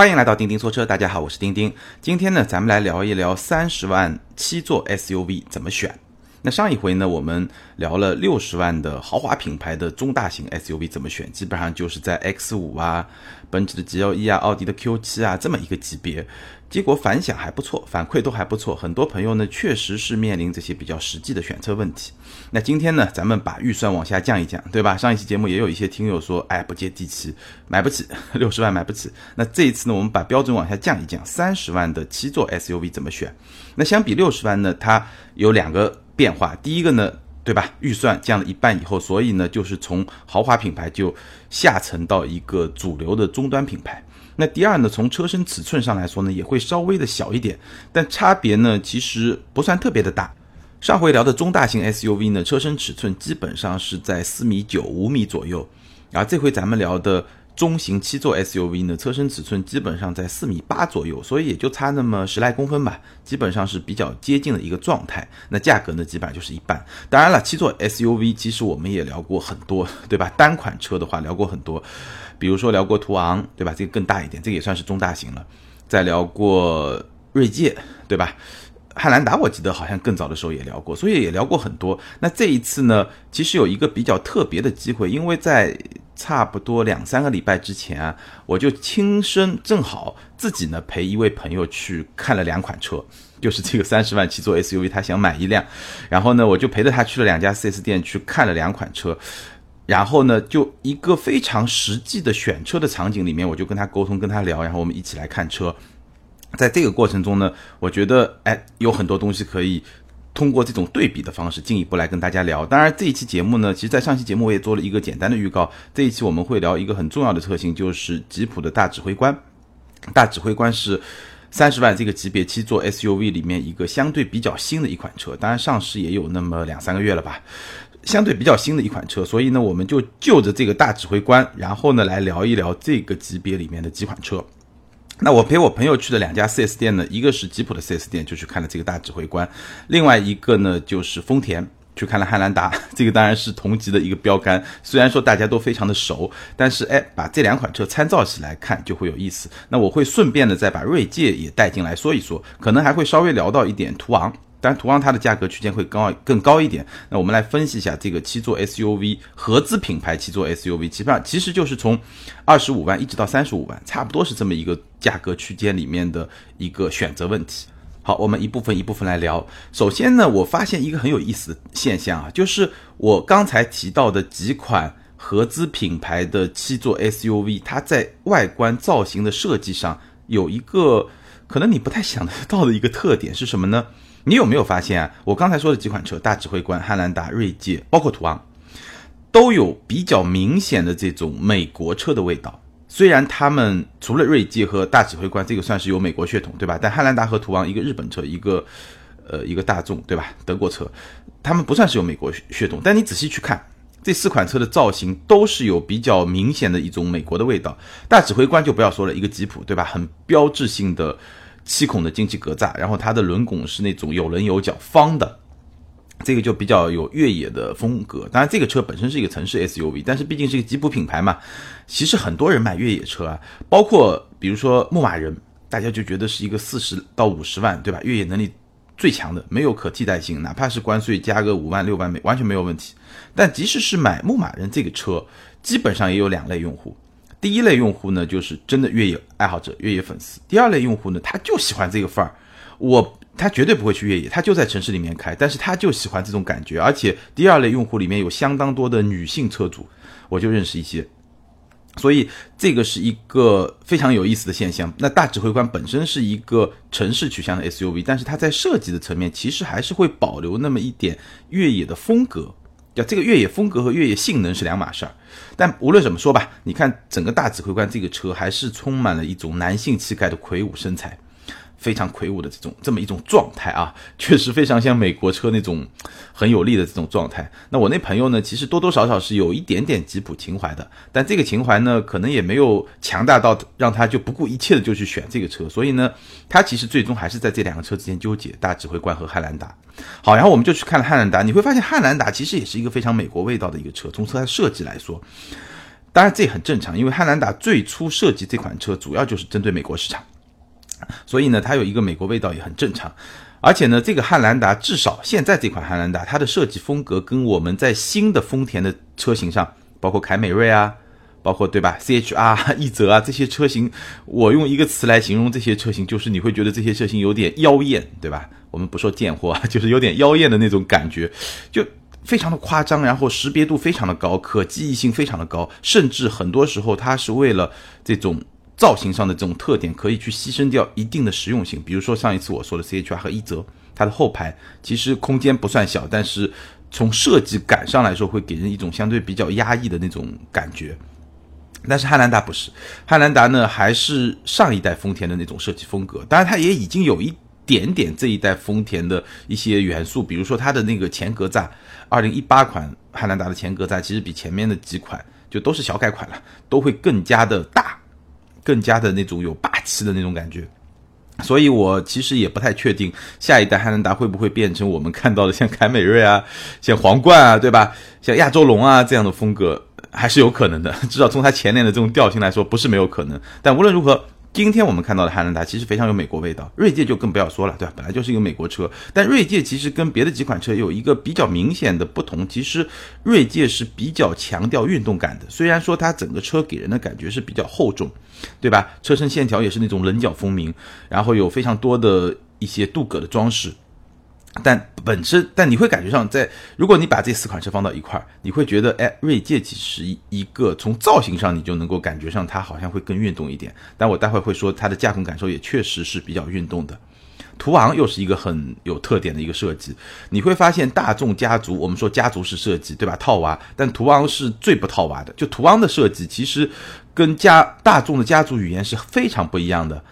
欢迎来到钉钉说车，大家好，我是钉钉。今天呢，咱们来聊一聊三十万七座 SUV 怎么选。那上一回呢，我们聊了六十万的豪华品牌的中大型 SUV 怎么选，基本上就是在 X 五啊、奔驰的 GLE 啊、奥迪的 Q 七啊这么一个级别。结果反响还不错，反馈都还不错。很多朋友呢，确实是面临这些比较实际的选车问题。那今天呢，咱们把预算往下降一降，对吧？上一期节目也有一些听友说，哎，不接地气，买不起，六十万买不起。那这一次呢，我们把标准往下降一降，三十万的七座 SUV 怎么选？那相比六十万呢，它有两个变化。第一个呢，对吧？预算降了一半以后，所以呢，就是从豪华品牌就下沉到一个主流的终端品牌。那第二呢，从车身尺寸上来说呢，也会稍微的小一点，但差别呢其实不算特别的大。上回聊的中大型 SUV 呢，车身尺寸基本上是在四米九五米左右，然后这回咱们聊的中型七座 SUV 呢，车身尺寸基本上在四米八左右，所以也就差那么十来公分吧，基本上是比较接近的一个状态。那价格呢，基本上就是一半。当然了，七座 SUV 其实我们也聊过很多，对吧？单款车的话聊过很多。比如说聊过途昂，对吧？这个更大一点，这个也算是中大型了。再聊过锐界，对吧？汉兰达我记得好像更早的时候也聊过，所以也聊过很多。那这一次呢，其实有一个比较特别的机会，因为在差不多两三个礼拜之前啊，我就亲身正好自己呢陪一位朋友去看了两款车，就是这个三十万七座 SUV，他想买一辆，然后呢我就陪着他去了两家 4S 店去看了两款车。然后呢，就一个非常实际的选车的场景里面，我就跟他沟通，跟他聊，然后我们一起来看车。在这个过程中呢，我觉得哎，有很多东西可以通过这种对比的方式进一步来跟大家聊。当然，这一期节目呢，其实在上期节目我也做了一个简单的预告。这一期我们会聊一个很重要的特性，就是吉普的大指挥官。大指挥官是三十万这个级别七座 SUV 里面一个相对比较新的一款车，当然上市也有那么两三个月了吧。相对比较新的一款车，所以呢，我们就就着这个大指挥官，然后呢来聊一聊这个级别里面的几款车。那我陪我朋友去的两家 4S 店呢，一个是吉普的 4S 店，就去看了这个大指挥官；另外一个呢就是丰田，去看了汉兰达。这个当然是同级的一个标杆，虽然说大家都非常的熟，但是哎，把这两款车参照起来看就会有意思。那我会顺便的再把锐界也带进来说一说，可能还会稍微聊到一点途昂。但途昂它的价格区间会高更高一点。那我们来分析一下这个七座 SUV 合资品牌七座 SUV，基本上其实就是从二十五万一直到三十五万，差不多是这么一个价格区间里面的一个选择问题。好，我们一部分一部分来聊。首先呢，我发现一个很有意思的现象啊，就是我刚才提到的几款合资品牌的七座 SUV，它在外观造型的设计上有一个可能你不太想得到的一个特点是什么呢？你有没有发现啊？我刚才说的几款车，大指挥官、汉兰达、锐界，包括途昂，都有比较明显的这种美国车的味道。虽然他们除了锐界和大指挥官，这个算是有美国血统，对吧？但汉兰达和途昂，一个日本车，一个呃一个大众，对吧？德国车，他们不算是有美国血统。但你仔细去看，这四款车的造型都是有比较明显的一种美国的味道。大指挥官就不要说了，一个吉普，对吧？很标志性的。七孔的进气格栅，然后它的轮拱是那种有棱有角方的，这个就比较有越野的风格。当然，这个车本身是一个城市 SUV，但是毕竟是一个吉普品牌嘛，其实很多人买越野车啊，包括比如说牧马人，大家就觉得是一个四十到五十万，对吧？越野能力最强的，没有可替代性，哪怕是关税加个五万六万美，完全没有问题。但即使是买牧马人这个车，基本上也有两类用户。第一类用户呢，就是真的越野爱好者、越野粉丝。第二类用户呢，他就喜欢这个范儿，我他绝对不会去越野，他就在城市里面开，但是他就喜欢这种感觉。而且第二类用户里面有相当多的女性车主，我就认识一些，所以这个是一个非常有意思的现象。那大指挥官本身是一个城市取向的 SUV，但是它在设计的层面其实还是会保留那么一点越野的风格。这个越野风格和越野性能是两码事儿，但无论怎么说吧，你看整个大指挥官这个车还是充满了一种男性气概的魁梧身材。非常魁梧的这种这么一种状态啊，确实非常像美国车那种很有力的这种状态。那我那朋友呢，其实多多少少是有一点点吉普情怀的，但这个情怀呢，可能也没有强大到让他就不顾一切的就去选这个车。所以呢，他其实最终还是在这两个车之间纠结，大指挥官和汉兰达。好，然后我们就去看了汉兰达，你会发现汉兰达其实也是一个非常美国味道的一个车，从车的设计来说。当然这也很正常，因为汉兰达最初设计这款车主要就是针对美国市场，所以呢，它有一个美国味道也很正常。而且呢，这个汉兰达至少现在这款汉兰达，它的设计风格跟我们在新的丰田的车型上，包括凯美瑞啊，包括对吧，CHR、奕泽啊这些车型，我用一个词来形容这些车型，就是你会觉得这些车型有点妖艳，对吧？我们不说贱货，就是有点妖艳的那种感觉，就非常的夸张，然后识别度非常的高，可记忆性非常的高，甚至很多时候它是为了这种。造型上的这种特点可以去牺牲掉一定的实用性，比如说上一次我说的 CHR 和一泽，它的后排其实空间不算小，但是从设计感上来说会给人一种相对比较压抑的那种感觉。但是汉兰达不是，汉兰达呢还是上一代丰田的那种设计风格，当然它也已经有一点点这一代丰田的一些元素，比如说它的那个前格栅，二零一八款汉兰达的前格栅其实比前面的几款就都是小改款了，都会更加的大。更加的那种有霸气的那种感觉，所以我其实也不太确定下一代汉兰达会不会变成我们看到的像凯美瑞啊、像皇冠啊，对吧？像亚洲龙啊这样的风格，还是有可能的。至少从它前脸的这种调性来说，不是没有可能。但无论如何。今天我们看到的汉兰达其实非常有美国味道，锐界就更不要说了，对吧？本来就是一个美国车，但锐界其实跟别的几款车有一个比较明显的不同，其实锐界是比较强调运动感的。虽然说它整个车给人的感觉是比较厚重，对吧？车身线条也是那种棱角分明，然后有非常多的一些镀铬的装饰。但本身，但你会感觉上，在如果你把这四款车放到一块儿，你会觉得，哎，锐界其实一个从造型上，你就能够感觉上它好像会更运动一点。但我待会会说，它的驾控感受也确实是比较运动的。途昂又是一个很有特点的一个设计，你会发现大众家族，我们说家族式设计，对吧？套娃，但途昂是最不套娃的。就途昂的设计，其实跟家大众的家族语言是非常不一样的。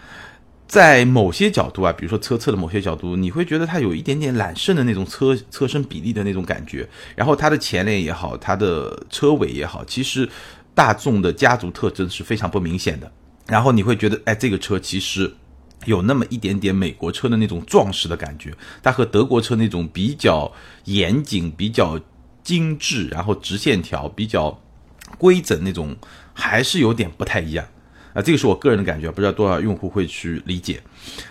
在某些角度啊，比如说车侧的某些角度，你会觉得它有一点点揽胜的那种车车身比例的那种感觉。然后它的前脸也好，它的车尾也好，其实大众的家族特征是非常不明显的。然后你会觉得，哎，这个车其实有那么一点点美国车的那种壮实的感觉，它和德国车那种比较严谨、比较精致，然后直线条、比较规整那种，还是有点不太一样。啊，这个是我个人的感觉，不知道多少用户会去理解。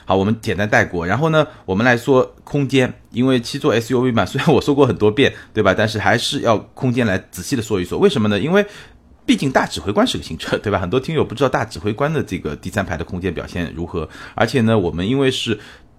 好，我们简单带过，然后呢，我们来说空间，因为七座 SUV 嘛，虽然我说过很多遍，对吧？但是还是要空间来仔细的说一说，为什么呢？因为毕竟大指挥官是个新车，对吧？很多听友不知道大指挥官的这个第三排的空间表现如何，而且呢，我们因为是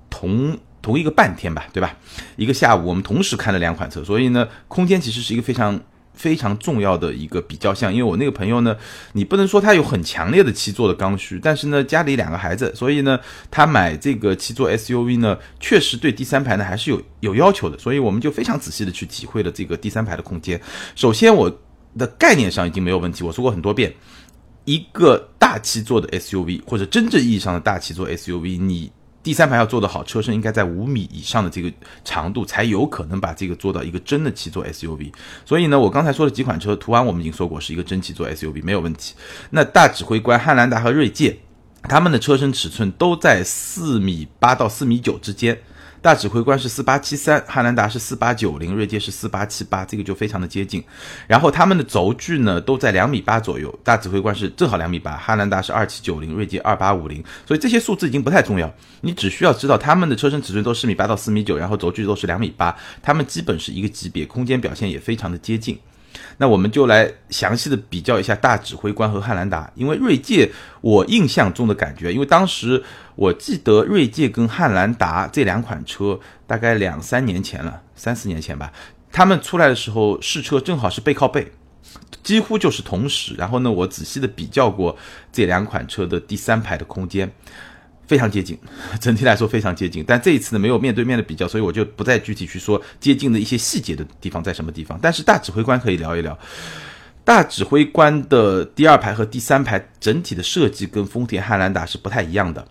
同同一个半天吧，对吧？一个下午我们同时看了两款车，所以呢，空间其实是一个非常。非常重要的一个比较项，因为我那个朋友呢，你不能说他有很强烈的七座的刚需，但是呢，家里两个孩子，所以呢，他买这个七座 SUV 呢，确实对第三排呢还是有有要求的，所以我们就非常仔细的去体会了这个第三排的空间。首先，我的概念上已经没有问题，我说过很多遍，一个大七座的 SUV 或者真正意义上的大七座 SUV，你。第三排要做得好，车身应该在五米以上的这个长度，才有可能把这个做到一个真的七座 SUV。所以呢，我刚才说的几款车，途安我们已经说过是一个真七座 SUV，没有问题。那大指挥官汉兰达和锐界，他们的车身尺寸都在四米八到四米九之间。大指挥官是四八七三，汉兰达是四八九零，锐界是四八七八，这个就非常的接近。然后他们的轴距呢都在两米八左右，大指挥官是正好两米八，汉兰达是二七九零，锐界二八五零。所以这些数字已经不太重要，你只需要知道他们的车身尺寸都四米八到四米九，然后轴距都是两米八，他们基本是一个级别，空间表现也非常的接近。那我们就来详细的比较一下大指挥官和汉兰达，因为锐界我印象中的感觉，因为当时我记得锐界跟汉兰达这两款车大概两三年前了，三四年前吧，他们出来的时候试车正好是背靠背，几乎就是同时。然后呢，我仔细的比较过这两款车的第三排的空间。非常接近，整体来说非常接近，但这一次呢没有面对面的比较，所以我就不再具体去说接近的一些细节的地方在什么地方。但是大指挥官可以聊一聊，大指挥官的第二排和第三排整体的设计跟丰田汉兰达是不太一样的，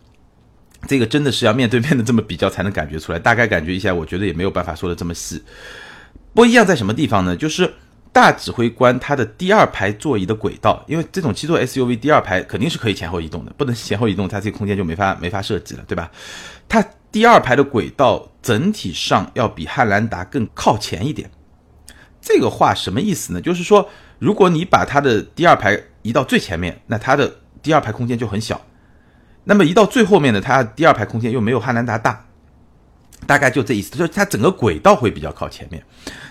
这个真的是要面对面的这么比较才能感觉出来。大概感觉一下，我觉得也没有办法说的这么细。不一样在什么地方呢？就是。大指挥官它的第二排座椅的轨道，因为这种七座 SUV 第二排肯定是可以前后移动的，不能前后移动，它这个空间就没法 没法设计了，对吧？它第二排的轨道整体上要比汉兰达更靠前一点。这个话什么意思呢？就是说，如果你把它的第二排移到最前面，那它的第二排空间就很小。那么移到最后面呢，它第二排空间又没有汉兰达大，大概就这意思，就是它整个轨道会比较靠前面。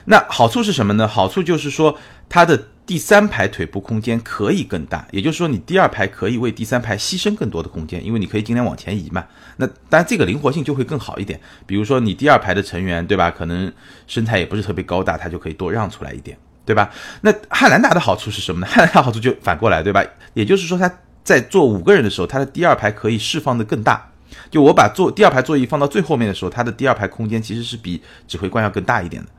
那好处是什么呢？好处就是说它的第三排腿部空间可以更大，也就是说你第二排可以为第三排牺牲更多的空间，因为你可以尽量往前移嘛。那当然这个灵活性就会更好一点。比如说你第二排的成员，对吧？可能身材也不是特别高大，他就可以多让出来一点，对吧？那汉兰达的好处是什么呢？汉兰达好处就反过来，对吧？也就是说它。在坐五个人的时候，它的第二排可以释放的更大。就我把坐第二排座椅放到最后面的时候，它的第二排空间其实是比指挥官要更大一点的，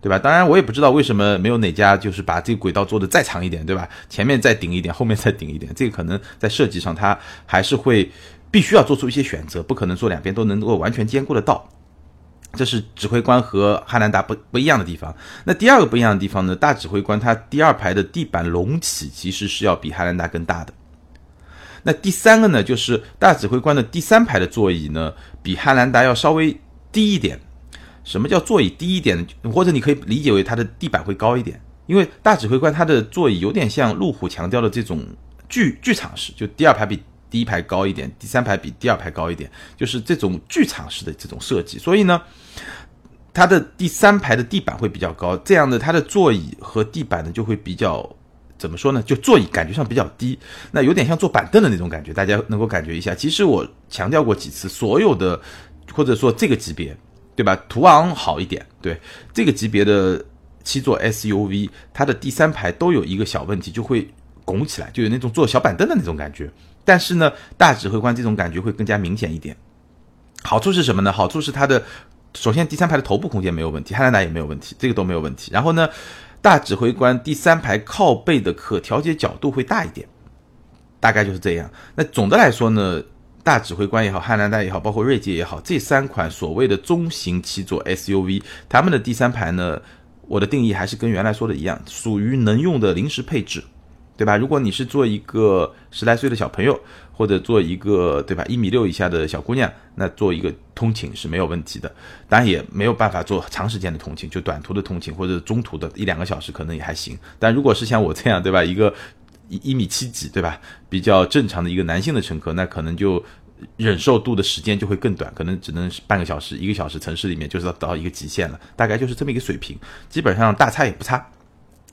对吧？当然，我也不知道为什么没有哪家就是把这个轨道做的再长一点，对吧？前面再顶一点，后面再顶一点，这个可能在设计上它还是会必须要做出一些选择，不可能说两边都能够完全兼顾得到。这是指挥官和汉兰达不不一样的地方。那第二个不一样的地方呢？大指挥官它第二排的地板隆起其实是要比汉兰达更大的。那第三个呢，就是大指挥官的第三排的座椅呢，比汉兰达要稍微低一点。什么叫座椅低一点？或者你可以理解为它的地板会高一点，因为大指挥官它的座椅有点像路虎强调的这种剧剧场式，就第二排比第一排高一点，第三排比第二排高一点，就是这种剧场式的这种设计。所以呢，它的第三排的地板会比较高，这样的它的座椅和地板呢就会比较。怎么说呢？就座椅感觉上比较低，那有点像坐板凳的那种感觉，大家能够感觉一下。其实我强调过几次，所有的或者说这个级别，对吧？途昂好一点，对这个级别的七座 SUV，它的第三排都有一个小问题，就会拱起来，就有那种坐小板凳的那种感觉。但是呢，大指挥官这种感觉会更加明显一点。好处是什么呢？好处是它的首先第三排的头部空间没有问题，汉兰达也没有问题，这个都没有问题。然后呢？大指挥官第三排靠背的可调节角度会大一点，大概就是这样。那总的来说呢，大指挥官也好，汉兰达也好，包括锐界也好，这三款所谓的中型七座 SUV，他们的第三排呢，我的定义还是跟原来说的一样，属于能用的临时配置。对吧？如果你是做一个十来岁的小朋友，或者做一个对吧一米六以下的小姑娘，那做一个通勤是没有问题的。当然也没有办法做长时间的通勤，就短途的通勤或者中途的一两个小时可能也还行。但如果是像我这样对吧，一个一一米七几对吧，比较正常的一个男性的乘客，那可能就忍受度的时间就会更短，可能只能半个小时、一个小时，城市里面就是要到一个极限了。大概就是这么一个水平，基本上大差也不差。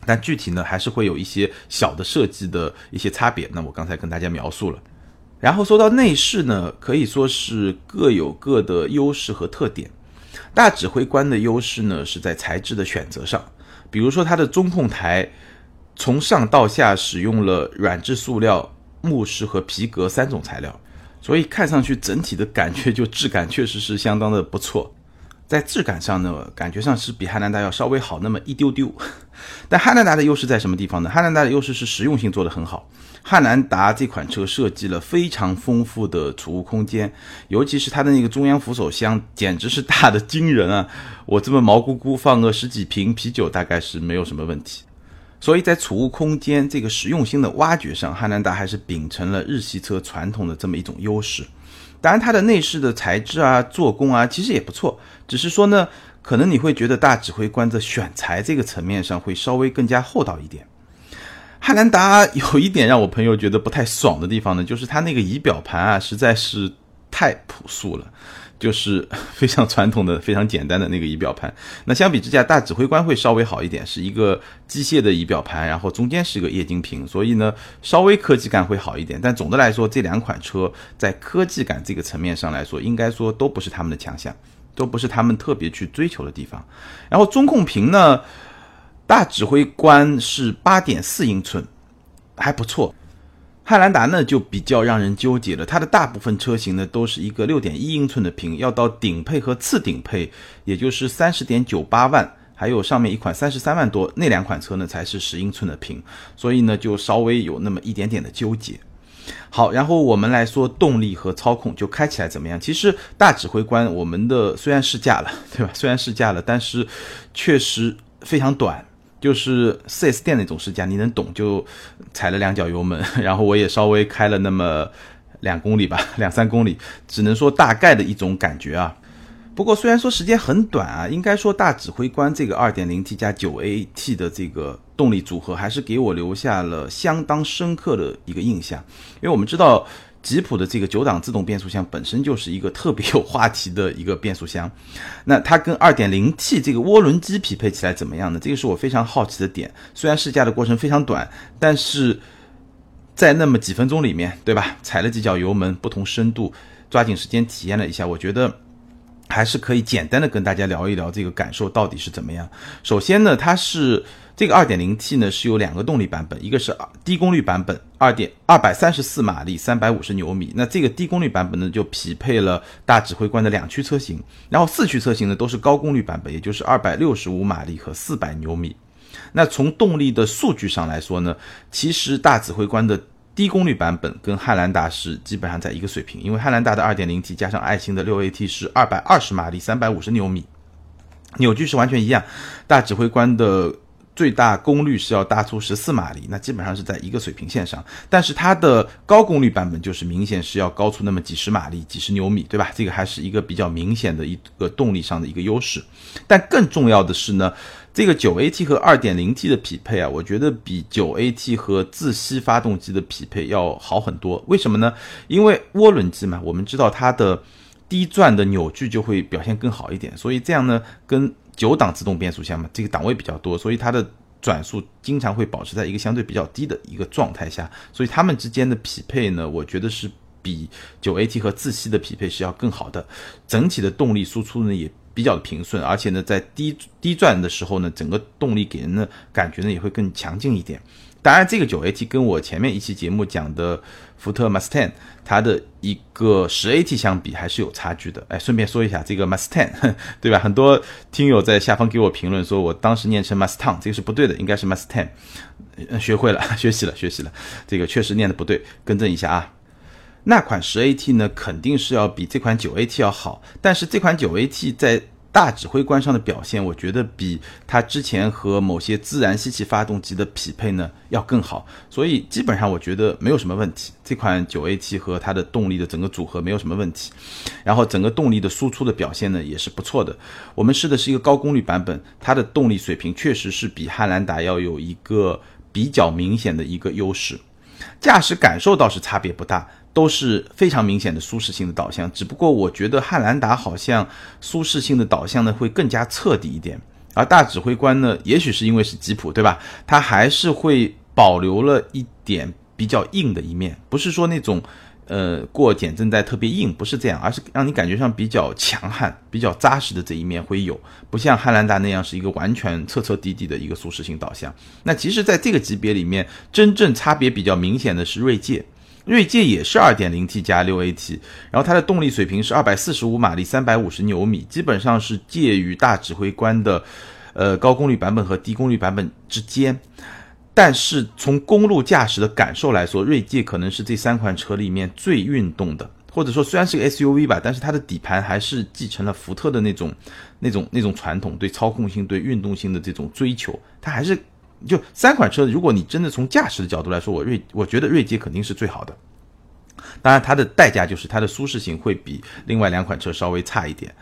但具体呢，还是会有一些小的设计的一些差别。那我刚才跟大家描述了。然后说到内饰呢，可以说是各有各的优势和特点。大指挥官的优势呢，是在材质的选择上，比如说它的中控台从上到下使用了软质塑料、木饰和皮革三种材料，所以看上去整体的感觉就质感确实是相当的不错。在质感上呢，感觉上是比汉兰达要稍微好那么一丢丢，但汉兰达的优势在什么地方呢？汉兰达的优势是实用性做得很好。汉兰达这款车设计了非常丰富的储物空间，尤其是它的那个中央扶手箱，简直是大的惊人啊！我这么毛乎乎放个十几瓶啤酒，大概是没有什么问题。所以在储物空间这个实用性的挖掘上，汉兰达还是秉承了日系车传统的这么一种优势。当然，它的内饰的材质啊、做工啊，其实也不错。只是说呢，可能你会觉得大指挥官在选材这个层面上会稍微更加厚道一点。汉兰达有一点让我朋友觉得不太爽的地方呢，就是它那个仪表盘啊，实在是太朴素了，就是 非常传统的、非常简单的那个仪表盘。那相比之下，大指挥官会稍微好一点，是一个机械的仪表盘，然后中间是一个液晶屏，所以呢，稍微科技感会好一点。但总的来说，这两款车在科技感这个层面上来说，应该说都不是他们的强项。都不是他们特别去追求的地方。然后中控屏呢，大指挥官是八点四英寸，还不错。汉兰达呢就比较让人纠结了，它的大部分车型呢都是一个六点一英寸的屏，要到顶配和次顶配，也就是三十点九八万，还有上面一款三十三万多那两款车呢才是十英寸的屏，所以呢就稍微有那么一点点的纠结。好，然后我们来说动力和操控，就开起来怎么样？其实大指挥官我们的虽然试驾了，对吧？虽然试驾了，但是确实非常短，就是 4S 店那种试驾，你能懂就踩了两脚油门，然后我也稍微开了那么两公里吧，两三公里，只能说大概的一种感觉啊。不过虽然说时间很短啊，应该说大指挥官这个 2.0T 加 9AT 的这个动力组合，还是给我留下了相当深刻的一个印象。因为我们知道吉普的这个九档自动变速箱本身就是一个特别有话题的一个变速箱，那它跟 2.0T 这个涡轮机匹配起来怎么样呢？这个是我非常好奇的点。虽然试驾的过程非常短，但是在那么几分钟里面，对吧？踩了几脚油门，不同深度，抓紧时间体验了一下，我觉得。还是可以简单的跟大家聊一聊这个感受到底是怎么样。首先呢，它是这个 2.0T 呢是有两个动力版本，一个是低功率版本，二点二百三十四马力，三百五十牛米。那这个低功率版本呢就匹配了大指挥官的两驱车型，然后四驱车型呢都是高功率版本，也就是二百六十五马力和四百牛米。那从动力的数据上来说呢，其实大指挥官的低功率版本跟汉兰达是基本上在一个水平，因为汉兰达的 2.0T 加上爱信的 6AT 是220马力，350牛米，扭矩是完全一样。大指挥官的最大功率是要大出14马力，那基本上是在一个水平线上。但是它的高功率版本就是明显是要高出那么几十马力、几十牛米，对吧？这个还是一个比较明显的一个动力上的一个优势。但更重要的是呢。这个九 AT 和二点零 T 的匹配啊，我觉得比九 AT 和自吸发动机的匹配要好很多。为什么呢？因为涡轮机嘛，我们知道它的低转的扭矩就会表现更好一点，所以这样呢，跟九档自动变速箱嘛，这个档位比较多，所以它的转速经常会保持在一个相对比较低的一个状态下，所以它们之间的匹配呢，我觉得是比九 AT 和自吸的匹配是要更好的，整体的动力输出呢也。比较平顺，而且呢，在低低转的时候呢，整个动力给人的感觉呢也会更强劲一点。当然，这个九 AT 跟我前面一期节目讲的福特 Mustang 它的一个十 AT 相比还是有差距的。哎，顺便说一下，这个 Mustang 对吧？很多听友在下方给我评论说我当时念成 Mustang，这个是不对的，应该是 Mustang。学会了，学习了，学习了，这个确实念的不对，更正一下啊。那款十 AT 呢，肯定是要比这款九 AT 要好，但是这款九 AT 在大指挥官上的表现，我觉得比它之前和某些自然吸气发动机的匹配呢要更好，所以基本上我觉得没有什么问题。这款九 AT 和它的动力的整个组合没有什么问题，然后整个动力的输出的表现呢也是不错的。我们试的是一个高功率版本，它的动力水平确实是比汉兰达要有一个比较明显的一个优势，驾驶感受倒是差别不大。都是非常明显的舒适性的导向，只不过我觉得汉兰达好像舒适性的导向呢会更加彻底一点，而大指挥官呢，也许是因为是吉普，对吧？它还是会保留了一点比较硬的一面，不是说那种呃过减震带特别硬，不是这样，而是让你感觉上比较强悍、比较扎实的这一面会有，不像汉兰达那样是一个完全彻彻底底的一个舒适性导向。那其实，在这个级别里面，真正差别比较明显的是锐界。锐界也是 2.0T 加 6AT，然后它的动力水平是245马力，350牛米，基本上是介于大指挥官的，呃高功率版本和低功率版本之间。但是从公路驾驶的感受来说，锐界可能是这三款车里面最运动的，或者说虽然是个 SUV 吧，但是它的底盘还是继承了福特的那种、那种、那种传统对操控性、对运动性的这种追求，它还是。就三款车，如果你真的从驾驶的角度来说，我锐我觉得锐界肯定是最好的。当然，它的代价就是它的舒适性会比另外两款车稍微差一点。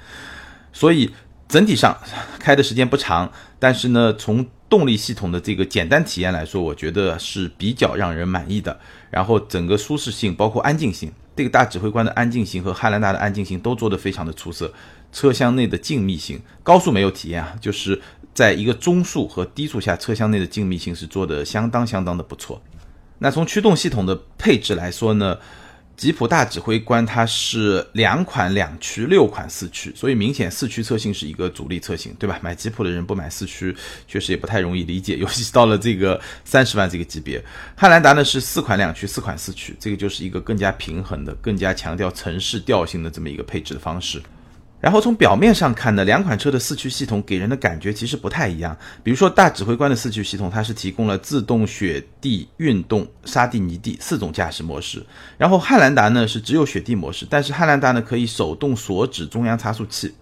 所以整体上开的时间不长，但是呢，从动力系统的这个简单体验来说，我觉得是比较让人满意的。然后整个舒适性，包括安静性，这个大指挥官的安静性和汉兰达的安静性都做得非常的出色。车厢内的静谧性，高速没有体验啊，就是。在一个中速和低速下，车厢内的静谧性是做的相当相当的不错。那从驱动系统的配置来说呢，吉普大指挥官它是两款两驱，六款四驱，所以明显四驱车型是一个主力车型，对吧？买吉普的人不买四驱，确实也不太容易理解，尤其到了这个三十万这个级别。汉兰达呢是四款两驱，四款四驱，这个就是一个更加平衡的、更加强调城市调性的这么一个配置的方式。然后从表面上看呢，两款车的四驱系统给人的感觉其实不太一样。比如说大指挥官的四驱系统，它是提供了自动雪地、运动、沙地、泥地四种驾驶模式。然后汉兰达呢是只有雪地模式，但是汉兰达呢可以手动锁止中央差速器。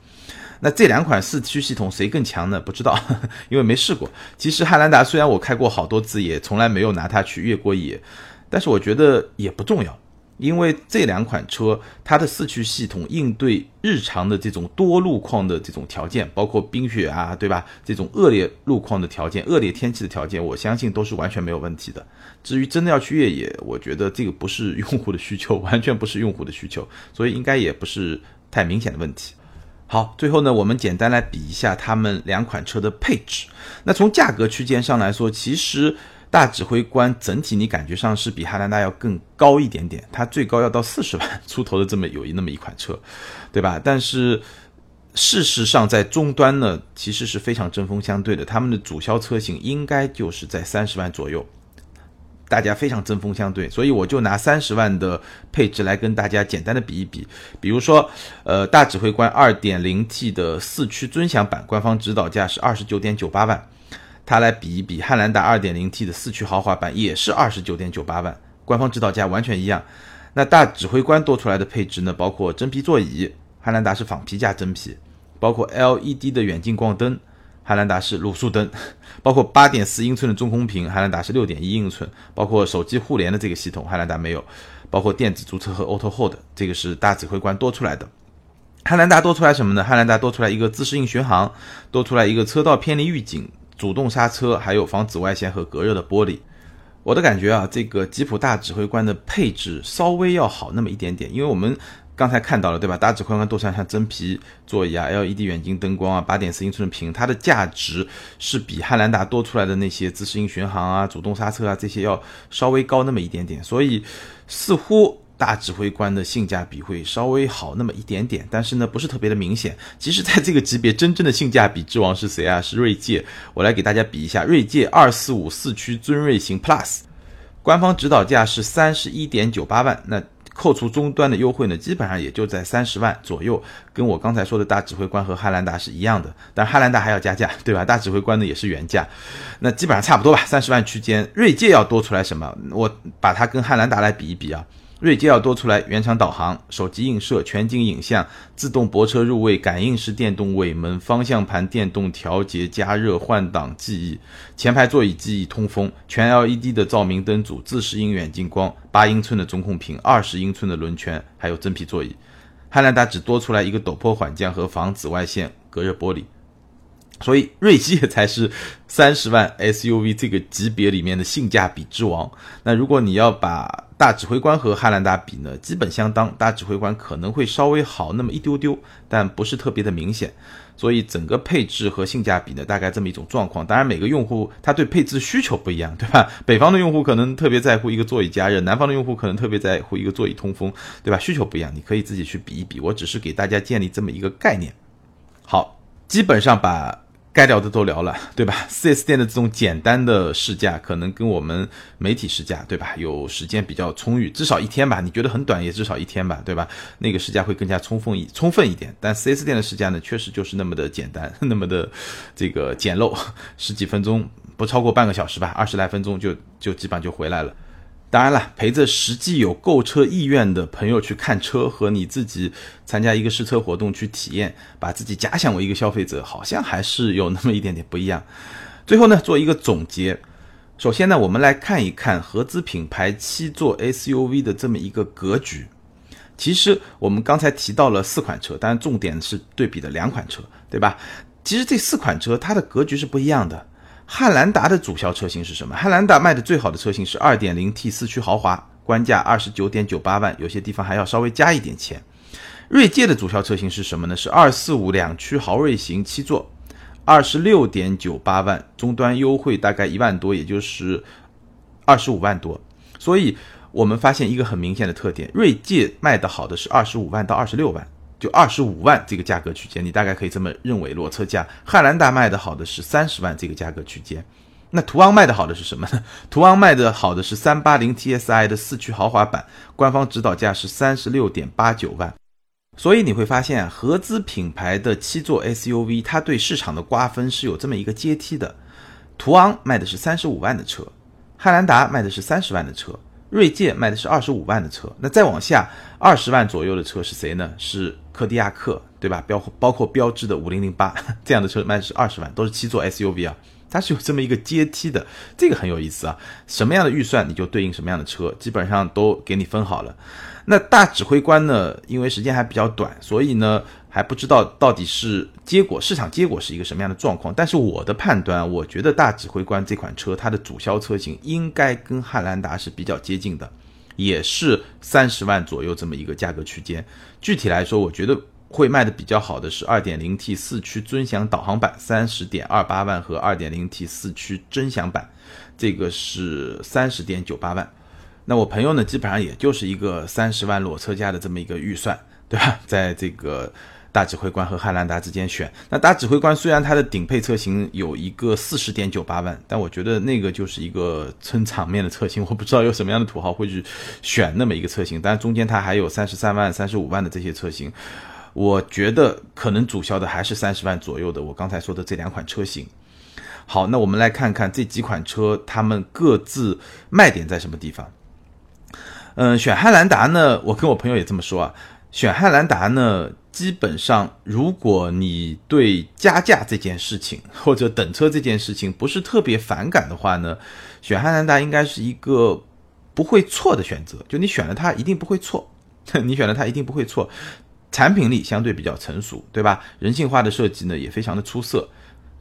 那这两款四驱系统谁更强呢？不知道，因为没试过。其实汉兰达虽然我开过好多次，也从来没有拿它去越过野，但是我觉得也不重要。因为这两款车它的四驱系统应对日常的这种多路况的这种条件，包括冰雪啊，对吧？这种恶劣路况的条件、恶劣天气的条件，我相信都是完全没有问题的。至于真的要去越野，我觉得这个不是用户的需求，完全不是用户的需求，所以应该也不是太明显的问题。好，最后呢，我们简单来比一下他们两款车的配置。那从价格区间上来说，其实。大指挥官整体你感觉上是比汉兰达要更高一点点，它最高要到四十万出头的这么有一那么一款车，对吧？但是事实上在终端呢，其实是非常针锋相对的，他们的主销车型应该就是在三十万左右，大家非常针锋相对，所以我就拿三十万的配置来跟大家简单的比一比，比如说，呃，大指挥官二点零 T 的四驱尊享版，官方指导价是二十九点九八万。它来比一比，汉兰达 2.0T 的四驱豪华版也是二十九点九八万，官方指导价完全一样。那大指挥官多出来的配置呢？包括真皮座椅，汉兰达是仿皮加真皮；包括 LED 的远近光灯，汉兰达是卤素灯；包括8.4英寸的中控屏，汉兰达是6.1英寸；包括手机互联的这个系统，汉兰达没有；包括电子驻车和 Auto Hold，这个是大指挥官多出来的。汉兰达多出来什么呢？汉兰达多出来一个自适应巡航，多出来一个车道偏离预警。主动刹车，还有防紫外线和隔热的玻璃。我的感觉啊，这个吉普大指挥官的配置稍微要好那么一点点，因为我们刚才看到了，对吧？大指挥官多上像真皮座椅啊、LED 远近灯光啊、八点四英寸的屏，它的价值是比汉兰达多出来的那些自适应巡航啊、主动刹车啊这些要稍微高那么一点点，所以似乎。大指挥官的性价比会稍微好那么一点点，但是呢，不是特别的明显。其实，在这个级别，真正的性价比之王是谁啊？是锐界。我来给大家比一下，锐界二四五四驱尊锐型 Plus，官方指导价是三十一点九八万，那扣除终端的优惠呢，基本上也就在三十万左右，跟我刚才说的大指挥官和汉兰达是一样的。但汉兰达还要加价，对吧？大指挥官呢也是原价，那基本上差不多吧，三十万区间。锐界要多出来什么？我把它跟汉兰达来比一比啊。锐界要多出来原厂导航、手机映射、全景影像、自动泊车入位、感应式电动尾门、方向盘电动调节、加热换挡记忆、前排座椅记忆、通风、全 LED 的照明灯组、自适应远近光、八英寸的中控屏、二十英寸的轮圈，还有真皮座椅。汉兰达只多出来一个陡坡缓降和防紫外线隔热玻璃。所以锐界才是三十万 SUV 这个级别里面的性价比之王。那如果你要把大指挥官和汉兰达比呢，基本相当，大指挥官可能会稍微好那么一丢丢，但不是特别的明显。所以整个配置和性价比呢，大概这么一种状况。当然每个用户他对配置需求不一样，对吧？北方的用户可能特别在乎一个座椅加热，南方的用户可能特别在乎一个座椅通风，对吧？需求不一样，你可以自己去比一比。我只是给大家建立这么一个概念。好，基本上把。该聊的都聊了，对吧？4S 店的这种简单的试驾，可能跟我们媒体试驾，对吧？有时间比较充裕，至少一天吧。你觉得很短，也至少一天吧，对吧？那个试驾会更加充分一充分一点。但 4S 店的试驾呢，确实就是那么的简单，那么的这个简陋，十几分钟，不超过半个小时吧，二十来分钟就就基本上就回来了。当然了，陪着实际有购车意愿的朋友去看车，和你自己参加一个试车活动去体验，把自己假想为一个消费者，好像还是有那么一点点不一样。最后呢，做一个总结。首先呢，我们来看一看合资品牌七座 SUV 的这么一个格局。其实我们刚才提到了四款车，当然重点是对比的两款车，对吧？其实这四款车它的格局是不一样的。汉兰达的主销车型是什么？汉兰达卖的最好的车型是 2.0T 四驱豪华，官价29.98万，有些地方还要稍微加一点钱。锐界的主销车型是什么呢？是245两驱豪锐型七座，26.98万，终端优惠大概一万多，也就是25万多。所以我们发现一个很明显的特点，锐界卖的好的是25万到26万。就二十五万这个价格区间，你大概可以这么认为，裸车价。汉兰达卖的好的是三十万这个价格区间，那途昂卖的好的是什么呢？途昂卖的好的是三八零 TSI 的四驱豪华版，官方指导价是三十六点八九万。所以你会发现，合资品牌的七座 SUV，它对市场的瓜分是有这么一个阶梯的。途昂卖的是三十五万的车，汉兰达卖的是三十万的车。锐界卖的是二十五万的车，那再往下二十万左右的车是谁呢？是柯迪亚克，对吧？标包括标致的五零零八 这样的车卖是二十万，都是七座 SUV 啊。它是有这么一个阶梯的，这个很有意思啊。什么样的预算你就对应什么样的车，基本上都给你分好了。那大指挥官呢，因为时间还比较短，所以呢还不知道到底是结果市场结果是一个什么样的状况。但是我的判断，我觉得大指挥官这款车它的主销车型应该跟汉兰达是比较接近的，也是三十万左右这么一个价格区间。具体来说，我觉得。会卖的比较好的是 2.0T 四驱尊享导航版，三十点二八万和 2.0T 四驱尊享版，这个是三十点九八万。那我朋友呢，基本上也就是一个三十万裸车价的这么一个预算，对吧？在这个大指挥官和汉兰达之间选。那大指挥官虽然它的顶配车型有一个四十点九八万，但我觉得那个就是一个撑场面的车型，我不知道有什么样的土豪会去选那么一个车型。但中间它还有三十三万、三十五万的这些车型。我觉得可能主销的还是三十万左右的，我刚才说的这两款车型。好，那我们来看看这几款车，它们各自卖点在什么地方。嗯，选汉兰达呢，我跟我朋友也这么说啊。选汉兰达呢，基本上如果你对加价这件事情或者等车这件事情不是特别反感的话呢，选汉兰达应该是一个不会错的选择。就你选了它，一定不会错。你选了它，一定不会错。产品力相对比较成熟，对吧？人性化的设计呢也非常的出色，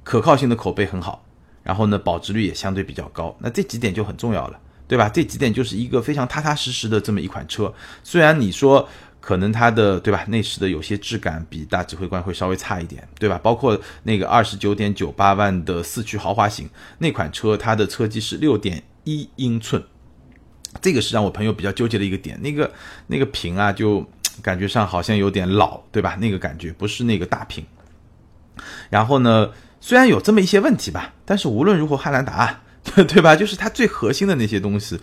可靠性的口碑很好，然后呢保值率也相对比较高。那这几点就很重要了，对吧？这几点就是一个非常踏踏实实的这么一款车。虽然你说可能它的对吧内饰的有些质感比大指挥官会稍微差一点，对吧？包括那个二十九点九八万的四驱豪华型那款车，它的车机是六点一英寸，这个是让我朋友比较纠结的一个点。那个那个屏啊就。感觉上好像有点老，对吧？那个感觉不是那个大屏。然后呢，虽然有这么一些问题吧，但是无论如何，汉兰达，对吧？就是它最核心的那些东西，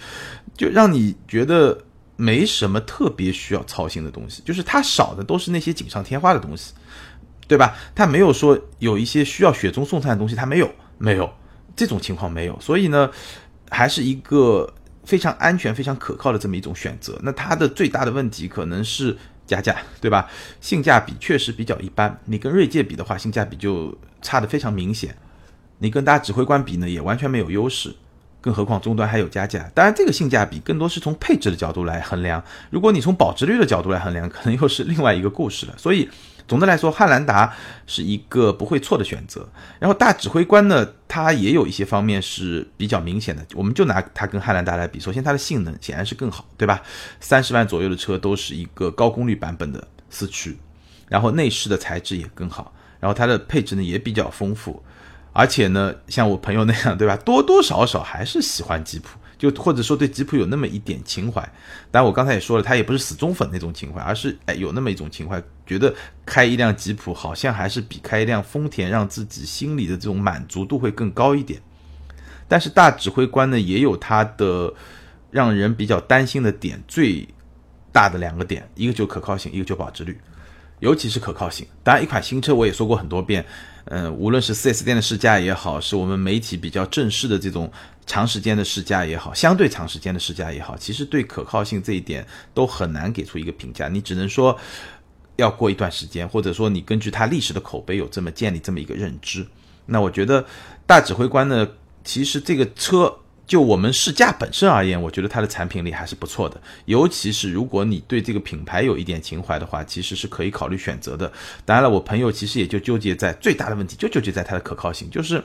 就让你觉得没什么特别需要操心的东西。就是它少的都是那些锦上添花的东西，对吧？它没有说有一些需要雪中送炭的东西，它没有，没有这种情况没有。所以呢，还是一个。非常安全、非常可靠的这么一种选择，那它的最大的问题可能是加价，对吧？性价比确实比较一般。你跟锐界比的话，性价比就差的非常明显。你跟大指挥官比呢，也完全没有优势。更何况终端还有加价。当然，这个性价比更多是从配置的角度来衡量。如果你从保值率的角度来衡量，可能又是另外一个故事了。所以。总的来说，汉兰达是一个不会错的选择。然后大指挥官呢，它也有一些方面是比较明显的。我们就拿它跟汉兰达来比，首先它的性能显然是更好，对吧？三十万左右的车都是一个高功率版本的四驱，然后内饰的材质也更好，然后它的配置呢也比较丰富，而且呢，像我朋友那样，对吧？多多少少还是喜欢吉普。就或者说对吉普有那么一点情怀，当然我刚才也说了，他也不是死忠粉那种情怀，而是哎有那么一种情怀，觉得开一辆吉普好像还是比开一辆丰田让自己心里的这种满足度会更高一点。但是大指挥官呢也有它的让人比较担心的点，最大的两个点，一个就可靠性，一个就保值率，尤其是可靠性。当然一款新车我也说过很多遍。嗯，无论是 4S 店的试驾也好，是我们媒体比较正式的这种长时间的试驾也好，相对长时间的试驾也好，其实对可靠性这一点都很难给出一个评价。你只能说要过一段时间，或者说你根据它历史的口碑有这么建立这么一个认知。那我觉得大指挥官呢，其实这个车。就我们试驾本身而言，我觉得它的产品力还是不错的。尤其是如果你对这个品牌有一点情怀的话，其实是可以考虑选择的。当然了，我朋友其实也就纠结在最大的问题，就纠结在它的可靠性。就是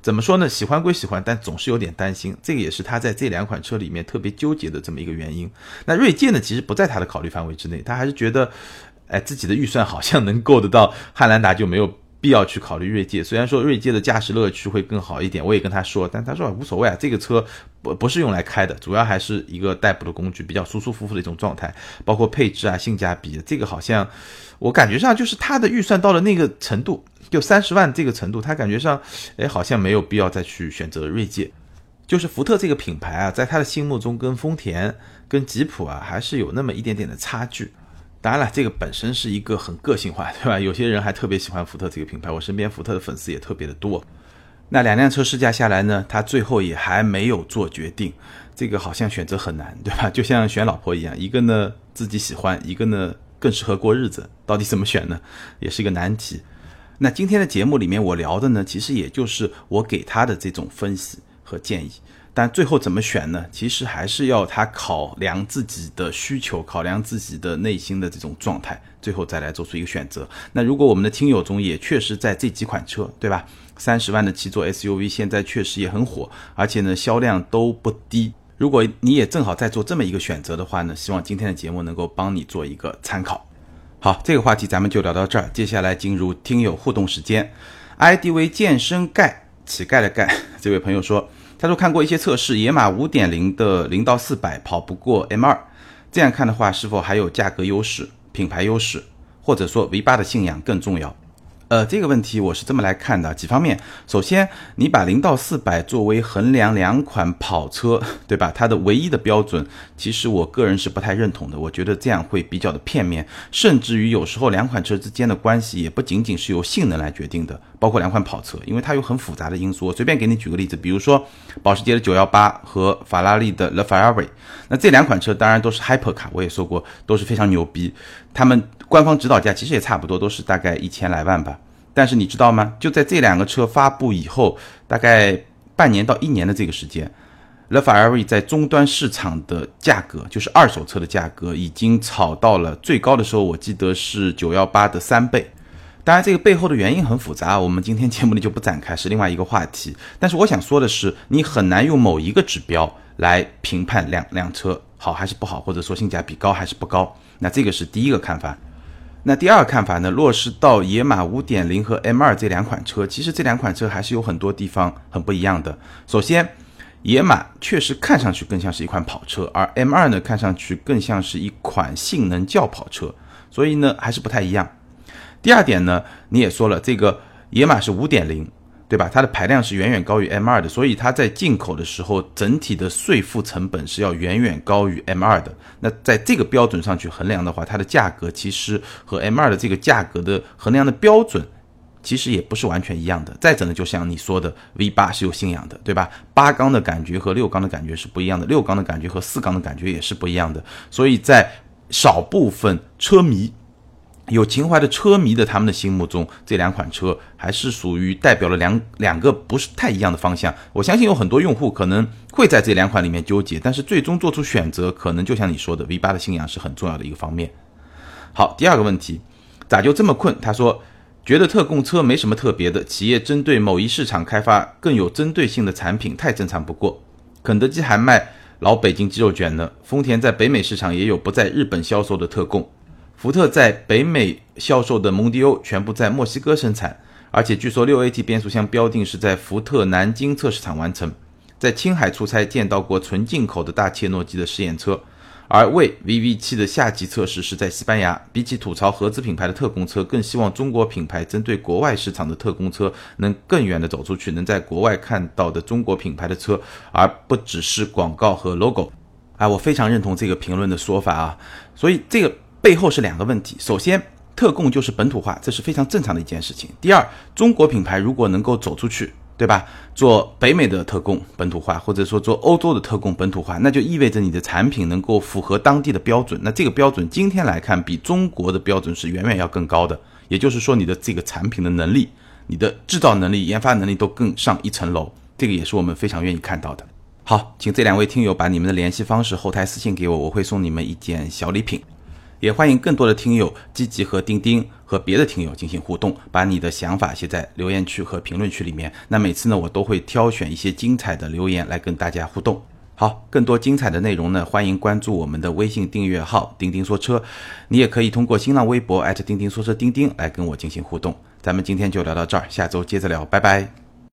怎么说呢？喜欢归喜欢，但总是有点担心。这个也是他在这两款车里面特别纠结的这么一个原因。那锐界呢，其实不在他的考虑范围之内，他还是觉得，哎，自己的预算好像能够得到汉兰达，就没有。必要去考虑锐界，虽然说锐界的驾驶乐趣会更好一点，我也跟他说，但他说无所谓啊，这个车不不是用来开的，主要还是一个代步的工具，比较舒舒服服的一种状态，包括配置啊、性价比，这个好像我感觉上就是他的预算到了那个程度，就三十万这个程度，他感觉上，哎，好像没有必要再去选择锐界，就是福特这个品牌啊，在他的心目中跟丰田、跟吉普啊，还是有那么一点点的差距。当然了，这个本身是一个很个性化，对吧？有些人还特别喜欢福特这个品牌，我身边福特的粉丝也特别的多。那两辆车试驾下来呢，他最后也还没有做决定，这个好像选择很难，对吧？就像选老婆一样，一个呢自己喜欢，一个呢更适合过日子，到底怎么选呢？也是一个难题。那今天的节目里面我聊的呢，其实也就是我给他的这种分析和建议。但最后怎么选呢？其实还是要他考量自己的需求，考量自己的内心的这种状态，最后再来做出一个选择。那如果我们的听友中也确实在这几款车，对吧？三十万的七座 SUV 现在确实也很火，而且呢销量都不低。如果你也正好在做这么一个选择的话呢，希望今天的节目能够帮你做一个参考。好，这个话题咱们就聊到这儿，接下来进入听友互动时间。ID 为健身盖乞丐的盖，这位朋友说。他说看过一些测试，野马五点零的零到四百跑不过 M 二，这样看的话，是否还有价格优势、品牌优势，或者说 V 八的信仰更重要？呃，这个问题我是这么来看的，几方面。首先，你把零到四百作为衡量两款跑车，对吧？它的唯一的标准，其实我个人是不太认同的。我觉得这样会比较的片面，甚至于有时候两款车之间的关系也不仅仅是由性能来决定的，包括两款跑车，因为它有很复杂的因素。我随便给你举个例子，比如说保时捷的918和法拉利的 The Ferrari，那这两款车当然都是 Hyper 卡，我也说过都是非常牛逼，他们。官方指导价其实也差不多，都是大概一千来万吧。但是你知道吗？就在这两个车发布以后，大概半年到一年的这个时间，The Ferrari 在终端市场的价格，就是二手车的价格，已经炒到了最高的时候，我记得是九幺八的三倍。当然，这个背后的原因很复杂，我们今天节目里就不展开，是另外一个话题。但是我想说的是，你很难用某一个指标来评判两辆车好还是不好，或者说性价比高还是不高。那这个是第一个看法。那第二看法呢？落实到野马五点零和 M 二这两款车，其实这两款车还是有很多地方很不一样的。首先，野马确实看上去更像是一款跑车，而 M 二呢，看上去更像是一款性能轿跑车，所以呢，还是不太一样。第二点呢，你也说了，这个野马是五点零。对吧？它的排量是远远高于 M2 的，所以它在进口的时候，整体的税负成本是要远远高于 M2 的。那在这个标准上去衡量的话，它的价格其实和 M2 的这个价格的衡量的标准，其实也不是完全一样的。再者呢，就像你说的，V8 是有信仰的，对吧？八缸的感觉和六缸的感觉是不一样的，六缸的感觉和四缸的感觉也是不一样的。所以在少部分车迷。有情怀的车迷的他们的心目中，这两款车还是属于代表了两两个不是太一样的方向。我相信有很多用户可能会在这两款里面纠结，但是最终做出选择，可能就像你说的，V8 的信仰是很重要的一个方面。好，第二个问题，咋就这么困？他说，觉得特供车没什么特别的，企业针对某一市场开发更有针对性的产品，太正常不过。肯德基还卖老北京鸡肉卷呢，丰田在北美市场也有不在日本销售的特供。福特在北美销售的蒙迪欧全部在墨西哥生产，而且据说六 AT 变速箱标定是在福特南京测试场完成。在青海出差见到过纯进口的大切诺基的试验车，而为 VV7 的下级测试是在西班牙。比起吐槽合资品牌的特供车，更希望中国品牌针对国外市场的特供车能更远的走出去，能在国外看到的中国品牌的车，而不只是广告和 logo。啊，我非常认同这个评论的说法啊，所以这个。背后是两个问题，首先，特供就是本土化，这是非常正常的一件事情。第二，中国品牌如果能够走出去，对吧？做北美的特供本土化，或者说做欧洲的特供本土化，那就意味着你的产品能够符合当地的标准。那这个标准今天来看，比中国的标准是远远要更高的。也就是说，你的这个产品的能力、你的制造能力、研发能力都更上一层楼。这个也是我们非常愿意看到的。好，请这两位听友把你们的联系方式后台私信给我，我会送你们一件小礼品。也欢迎更多的听友积极和钉钉和别的听友进行互动，把你的想法写在留言区和评论区里面。那每次呢，我都会挑选一些精彩的留言来跟大家互动。好，更多精彩的内容呢，欢迎关注我们的微信订阅号“钉钉说车”，你也可以通过新浪微博钉钉说车钉钉来跟我进行互动。咱们今天就聊到这儿，下周接着聊，拜拜。